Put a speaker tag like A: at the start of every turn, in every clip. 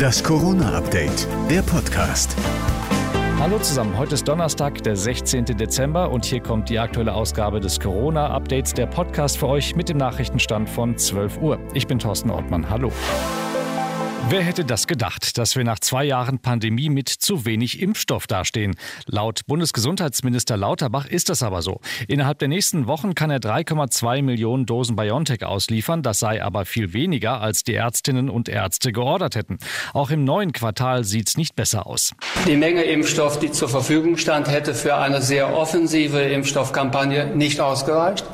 A: Das Corona-Update, der Podcast.
B: Hallo zusammen, heute ist Donnerstag, der 16. Dezember und hier kommt die aktuelle Ausgabe des Corona-Updates, der Podcast für euch mit dem Nachrichtenstand von 12 Uhr. Ich bin Thorsten Ortmann, hallo. Wer hätte das gedacht, dass wir nach zwei Jahren Pandemie mit zu wenig Impfstoff dastehen? Laut Bundesgesundheitsminister Lauterbach ist das aber so. Innerhalb der nächsten Wochen kann er 3,2 Millionen Dosen BioNTech ausliefern. Das sei aber viel weniger, als die Ärztinnen und Ärzte geordert hätten. Auch im neuen Quartal sieht es nicht besser aus.
C: Die Menge Impfstoff, die zur Verfügung stand, hätte für eine sehr offensive Impfstoffkampagne nicht ausgereicht.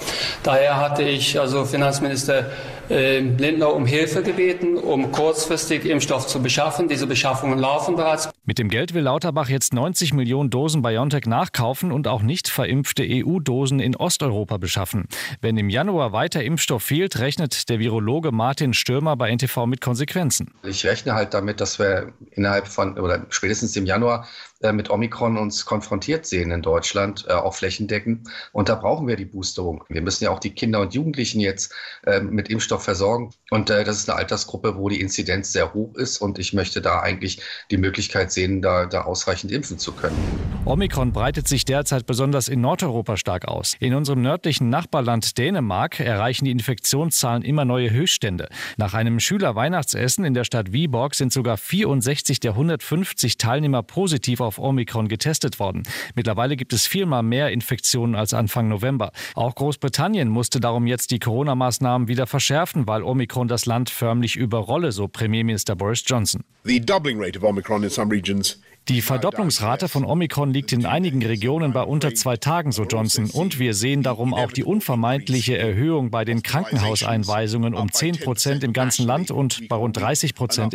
C: Daher hatte ich also Finanzminister äh, Lindner um Hilfe gebeten, um kurzfristig Impfstoff zu beschaffen. Diese Beschaffungen laufen bereits.
B: Mit dem Geld will Lauterbach jetzt 90 Millionen Dosen BioNTech nachkaufen und auch nicht verimpfte EU-Dosen in Osteuropa beschaffen. Wenn im Januar weiter Impfstoff fehlt, rechnet der Virologe Martin Stürmer bei NTV mit Konsequenzen.
D: Ich rechne halt damit, dass wir innerhalb von oder spätestens im Januar äh, mit Omikron uns konfrontiert sehen in Deutschland, äh, auch flächendeckend. Und da brauchen wir die Boosterung. Wir müssen ja auch die Kinder und Jugendlichen jetzt äh, mit Impfstoff versorgen. Und das ist eine Altersgruppe, wo die Inzidenz sehr hoch ist. Und ich möchte da eigentlich die Möglichkeit sehen, da, da ausreichend impfen zu können.
B: Omikron breitet sich derzeit besonders in Nordeuropa stark aus. In unserem nördlichen Nachbarland Dänemark erreichen die Infektionszahlen immer neue Höchststände. Nach einem Schülerweihnachtsessen in der Stadt Viborg sind sogar 64 der 150 Teilnehmer positiv auf Omikron getestet worden. Mittlerweile gibt es viermal mehr Infektionen als Anfang November. Auch Großbritannien musste darum jetzt die Corona-Maßnahmen wieder verschärfen, weil Omikron das Land förmlich überrolle, so Premierminister Boris Johnson.
E: The doubling rate of Omicron in some regions
B: die Verdopplungsrate von Omikron liegt in einigen Regionen bei unter zwei Tagen, so Johnson. Und wir sehen darum auch die unvermeidliche Erhöhung bei den Krankenhauseinweisungen um 10 Prozent im ganzen Land und bei rund 30 Prozent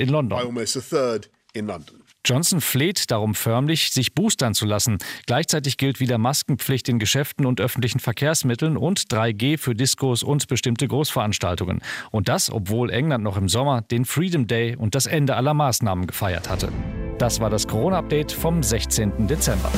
B: in London. Johnson fleht darum förmlich, sich boostern zu lassen. Gleichzeitig gilt wieder Maskenpflicht in Geschäften und öffentlichen Verkehrsmitteln und 3G für Diskos und bestimmte Großveranstaltungen. Und das, obwohl England noch im Sommer den Freedom Day und das Ende aller Maßnahmen gefeiert hatte. Das war das Corona-Update vom 16. Dezember.